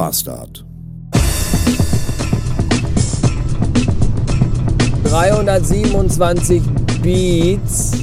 Bastard. 327 Beats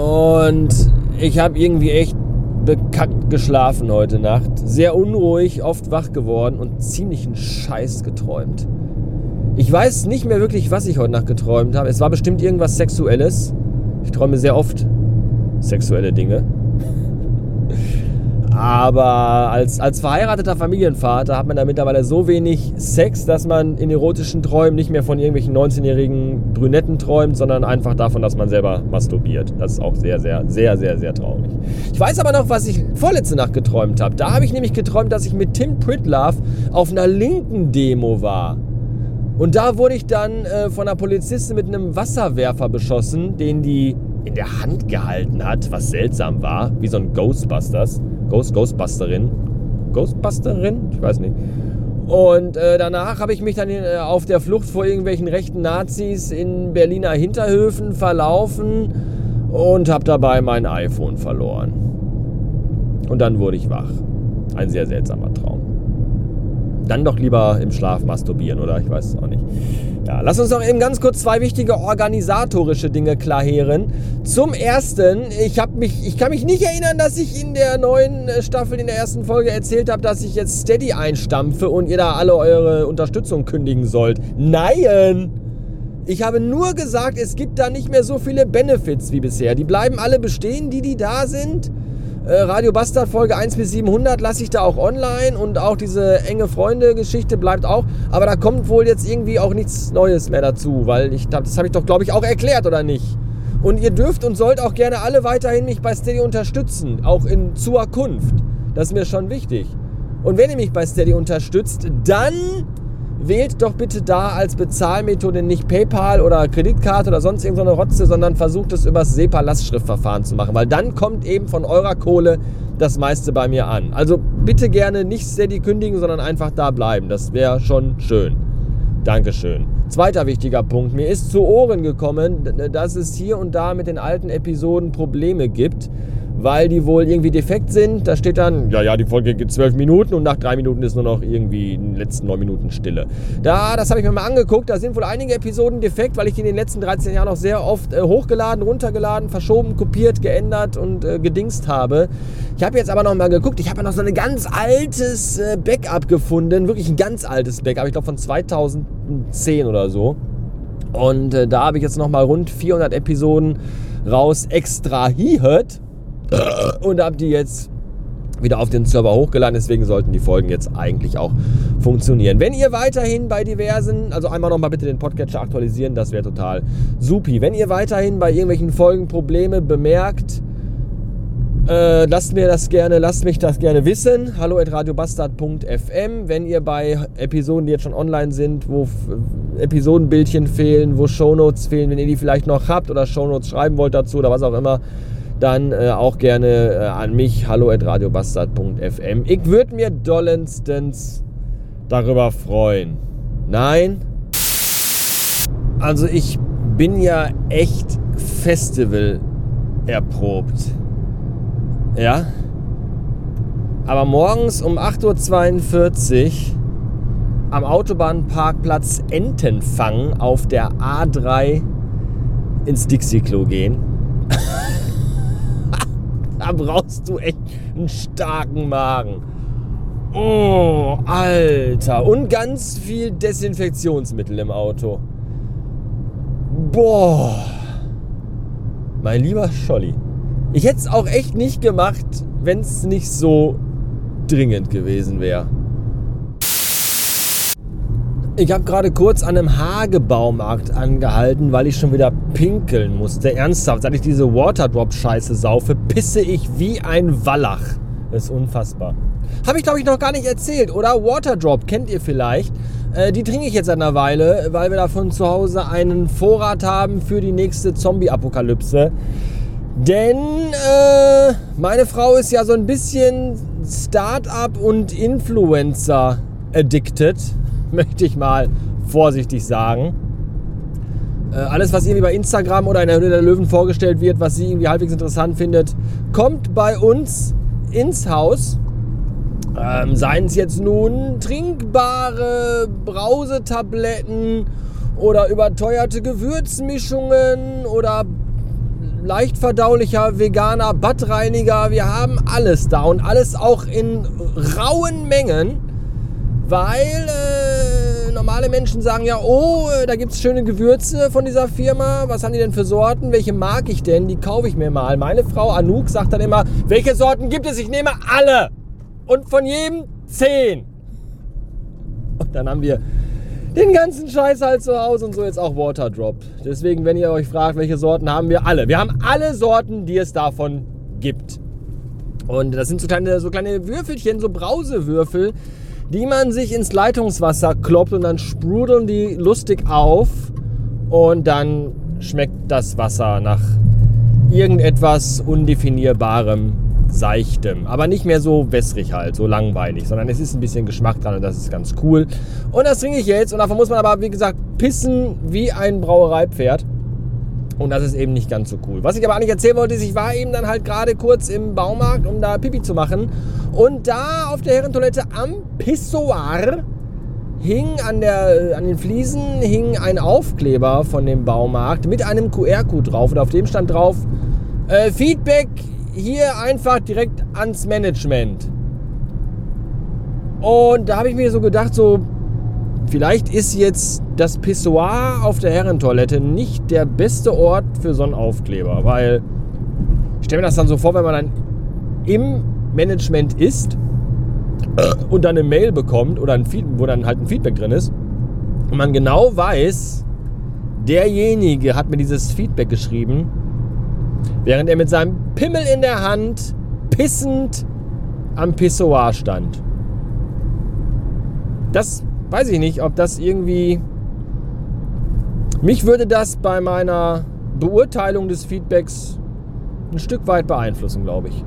und ich habe irgendwie echt bekackt geschlafen heute Nacht. Sehr unruhig, oft wach geworden und ziemlich einen Scheiß geträumt. Ich weiß nicht mehr wirklich, was ich heute Nacht geträumt habe. Es war bestimmt irgendwas Sexuelles. Ich träume sehr oft sexuelle Dinge. Aber als, als verheirateter Familienvater hat man da mittlerweile so wenig Sex, dass man in erotischen Träumen nicht mehr von irgendwelchen 19-jährigen Brünetten träumt, sondern einfach davon, dass man selber masturbiert. Das ist auch sehr, sehr, sehr, sehr, sehr traurig. Ich weiß aber noch, was ich vorletzte Nacht geträumt habe. Da habe ich nämlich geträumt, dass ich mit Tim Pritlove auf einer linken Demo war. Und da wurde ich dann äh, von einer Polizistin mit einem Wasserwerfer beschossen, den die in der Hand gehalten hat, was seltsam war, wie so ein Ghostbusters. Ghost, Ghostbusterin. Ghostbusterin? Ich weiß nicht. Und äh, danach habe ich mich dann äh, auf der Flucht vor irgendwelchen rechten Nazis in Berliner Hinterhöfen verlaufen und habe dabei mein iPhone verloren. Und dann wurde ich wach. Ein sehr seltsamer Traum. Dann doch lieber im Schlaf masturbieren, oder? Ich weiß es auch nicht. Ja, lass uns noch eben ganz kurz zwei wichtige organisatorische Dinge klarheren. Zum ersten, ich, mich, ich kann mich nicht erinnern, dass ich in der neuen äh, Staffel, in der ersten Folge erzählt habe, dass ich jetzt Steady einstampfe und ihr da alle eure Unterstützung kündigen sollt. Nein! Ich habe nur gesagt, es gibt da nicht mehr so viele Benefits wie bisher. Die bleiben alle bestehen, die, die da sind. Äh, Radio Bastard Folge 1 bis 700 lasse ich da auch online und auch diese enge Freunde-Geschichte bleibt auch. Aber da kommt wohl jetzt irgendwie auch nichts Neues mehr dazu, weil ich das habe ich doch, glaube ich, auch erklärt, oder nicht? Und ihr dürft und sollt auch gerne alle weiterhin mich bei Steady unterstützen, auch in Zukunft. Das ist mir schon wichtig. Und wenn ihr mich bei Steady unterstützt, dann wählt doch bitte da als Bezahlmethode nicht PayPal oder Kreditkarte oder sonst irgendeine Rotze, sondern versucht es über das SEPA-Lastschriftverfahren zu machen, weil dann kommt eben von eurer Kohle das meiste bei mir an. Also bitte gerne nicht steady kündigen, sondern einfach da bleiben. Das wäre schon schön. Dankeschön. Zweiter wichtiger Punkt. Mir ist zu Ohren gekommen, dass es hier und da mit den alten Episoden Probleme gibt weil die wohl irgendwie defekt sind. Da steht dann, ja, ja, die Folge geht zwölf Minuten und nach drei Minuten ist nur noch irgendwie in den letzten neun Minuten Stille. Da, das habe ich mir mal angeguckt, da sind wohl einige Episoden defekt, weil ich in den letzten 13 Jahren auch sehr oft äh, hochgeladen, runtergeladen, verschoben, kopiert, geändert und äh, gedingst habe. Ich habe jetzt aber noch mal geguckt, ich habe ja noch so ein ganz altes äh, Backup gefunden, wirklich ein ganz altes Backup, ich glaube von 2010 oder so. Und äh, da habe ich jetzt noch mal rund 400 Episoden raus extrahiert und habe die jetzt wieder auf den Server hochgeladen. Deswegen sollten die Folgen jetzt eigentlich auch funktionieren. Wenn ihr weiterhin bei diversen, also einmal nochmal bitte den Podcatcher aktualisieren, das wäre total supi. Wenn ihr weiterhin bei irgendwelchen Folgen Probleme bemerkt, äh, lasst mir das gerne, lasst mich das gerne wissen. Hallo at radiobastard.fm. Wenn ihr bei Episoden, die jetzt schon online sind, wo Episodenbildchen fehlen, wo Shownotes fehlen, wenn ihr die vielleicht noch habt oder Shownotes schreiben wollt dazu oder was auch immer, dann äh, auch gerne äh, an mich, hallo. Ich würde mir dollendstens darüber freuen. Nein? Also ich bin ja echt Festival erprobt. Ja? Aber morgens um 8.42 Uhr am Autobahnparkplatz Entenfang auf der A3 ins Dixie-Klo gehen. da brauchst du echt einen starken Magen. Oh, Alter. Und ganz viel Desinfektionsmittel im Auto. Boah. Mein lieber Scholli. Ich hätte es auch echt nicht gemacht, wenn es nicht so dringend gewesen wäre. Ich habe gerade kurz an einem Hagebaumarkt angehalten, weil ich schon wieder pinkeln musste. Ernsthaft, seit ich diese Waterdrop-Scheiße saufe, pisse ich wie ein Wallach. Das ist unfassbar. Habe ich, glaube ich, noch gar nicht erzählt, oder? Waterdrop kennt ihr vielleicht. Äh, die trinke ich jetzt seit einer Weile, weil wir davon zu Hause einen Vorrat haben für die nächste Zombie-Apokalypse. Denn äh, meine Frau ist ja so ein bisschen Start-up und Influencer addicted möchte ich mal vorsichtig sagen. Äh, alles, was irgendwie bei Instagram oder in der Höhle der Löwen vorgestellt wird, was sie irgendwie halbwegs interessant findet, kommt bei uns ins Haus. Ähm, seien es jetzt nun trinkbare Brausetabletten oder überteuerte Gewürzmischungen oder leicht verdaulicher veganer Badreiniger. Wir haben alles da und alles auch in rauen Mengen, weil äh, normale Menschen sagen ja, oh, äh, da gibt es schöne Gewürze von dieser Firma. Was haben die denn für Sorten? Welche mag ich denn? Die kaufe ich mir mal. Meine Frau Anouk sagt dann immer, welche Sorten gibt es? Ich nehme alle. Und von jedem zehn. Und dann haben wir den ganzen Scheiß halt zu Hause und so jetzt auch Waterdrop. Deswegen, wenn ihr euch fragt, welche Sorten haben wir alle. Wir haben alle Sorten, die es davon gibt. Und das sind so kleine, so kleine Würfelchen, so Brausewürfel, die man sich ins Leitungswasser kloppt und dann sprudeln die lustig auf und dann schmeckt das Wasser nach irgendetwas Undefinierbarem seichtem, aber nicht mehr so wässrig halt, so langweilig, sondern es ist ein bisschen Geschmack dran und das ist ganz cool. Und das trinke ich jetzt und davon muss man aber, wie gesagt, pissen wie ein Brauereipferd. Und das ist eben nicht ganz so cool. Was ich aber eigentlich erzählen wollte, ist, ich war eben dann halt gerade kurz im Baumarkt, um da Pipi zu machen. Und da auf der Herrentoilette am Pissoir hing an, der, an den Fliesen hing ein Aufkleber von dem Baumarkt mit einem QR-Code drauf. Und auf dem stand drauf, äh, Feedback hier einfach direkt ans Management. Und da habe ich mir so gedacht, so, vielleicht ist jetzt das Pissoir auf der Herrentoilette nicht der beste Ort für so einen Aufkleber, weil ich stelle mir das dann so vor, wenn man dann im Management ist und dann eine Mail bekommt oder ein Feed, wo dann halt ein Feedback drin ist und man genau weiß, derjenige hat mir dieses Feedback geschrieben während er mit seinem Pimmel in der Hand pissend am Pissoir stand. Das weiß ich nicht, ob das irgendwie... Mich würde das bei meiner Beurteilung des Feedbacks ein Stück weit beeinflussen, glaube ich.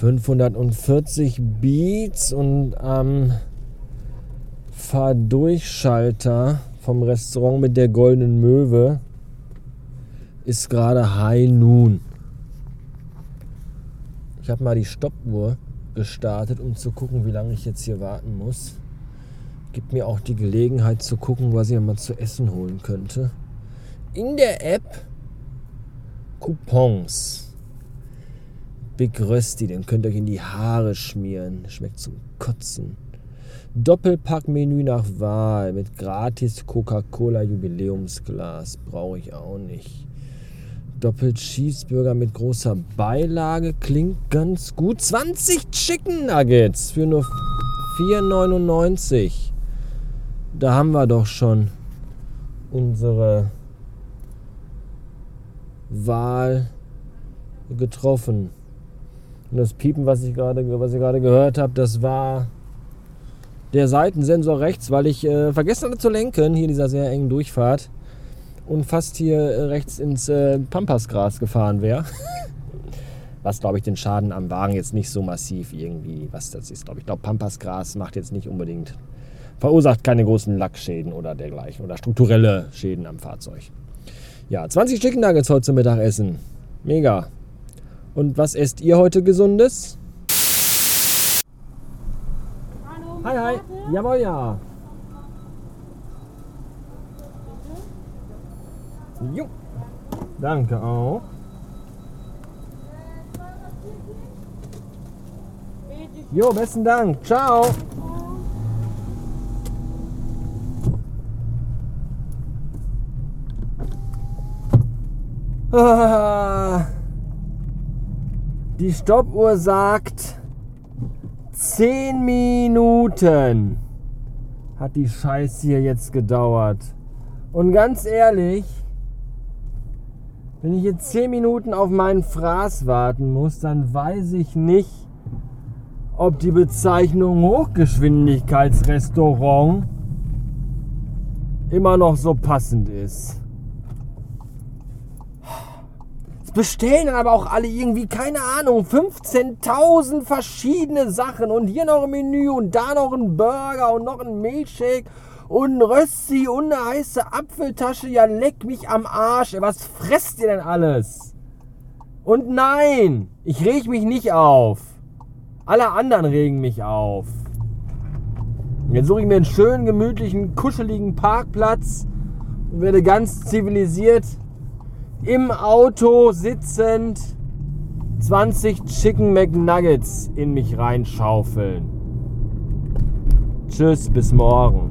540 Beats und am Fahrdurchschalter vom Restaurant mit der goldenen Möwe ist gerade High Noon. Ich habe mal die Stoppuhr gestartet, um zu gucken, wie lange ich jetzt hier warten muss. Gibt mir auch die Gelegenheit zu gucken, was ich mal zu essen holen könnte. In der App Coupons. Big Rösti, den könnt ihr euch in die Haare schmieren. Schmeckt zum Kotzen. Doppelpackmenü nach Wahl mit gratis Coca-Cola Jubiläumsglas. Brauche ich auch nicht. Doppelt Cheeseburger mit großer Beilage klingt ganz gut. 20 Chicken Nuggets für nur 4,99. Da haben wir doch schon unsere Wahl getroffen. Und das Piepen, was ich gerade, was ich gerade gehört habe, das war der Seitensensor rechts, weil ich äh, vergessen hatte zu lenken hier in dieser sehr engen Durchfahrt und fast hier äh, rechts ins äh, Pampasgras gefahren wäre. was, glaube ich, den Schaden am Wagen jetzt nicht so massiv irgendwie, was das ist, glaube ich. Ich glaube, Pampasgras macht jetzt nicht unbedingt, verursacht keine großen Lackschäden oder dergleichen oder strukturelle Schäden am Fahrzeug. Ja, 20 Chicken Nuggets heute zum Mittagessen. Mega. Und was esst ihr heute Gesundes? Hallo. Hi, hi. Jawohl, ja. Jo. Danke auch. Jo, besten Dank. Ciao. Die Stoppuhr sagt 10 Minuten hat die Scheiße hier jetzt gedauert. Und ganz ehrlich, wenn ich jetzt 10 Minuten auf meinen Fraß warten muss, dann weiß ich nicht, ob die Bezeichnung Hochgeschwindigkeitsrestaurant immer noch so passend ist. Es bestellen dann aber auch alle irgendwie, keine Ahnung, 15.000 verschiedene Sachen und hier noch ein Menü und da noch ein Burger und noch ein Milchshake und ein Rösti und eine heiße Apfeltasche. Ja, leck mich am Arsch. Was fresst ihr denn alles? Und nein, ich reg mich nicht auf. Alle anderen regen mich auf. Jetzt suche ich mir einen schönen, gemütlichen, kuscheligen Parkplatz und werde ganz zivilisiert im Auto sitzend 20 Chicken McNuggets in mich reinschaufeln. Tschüss, bis morgen.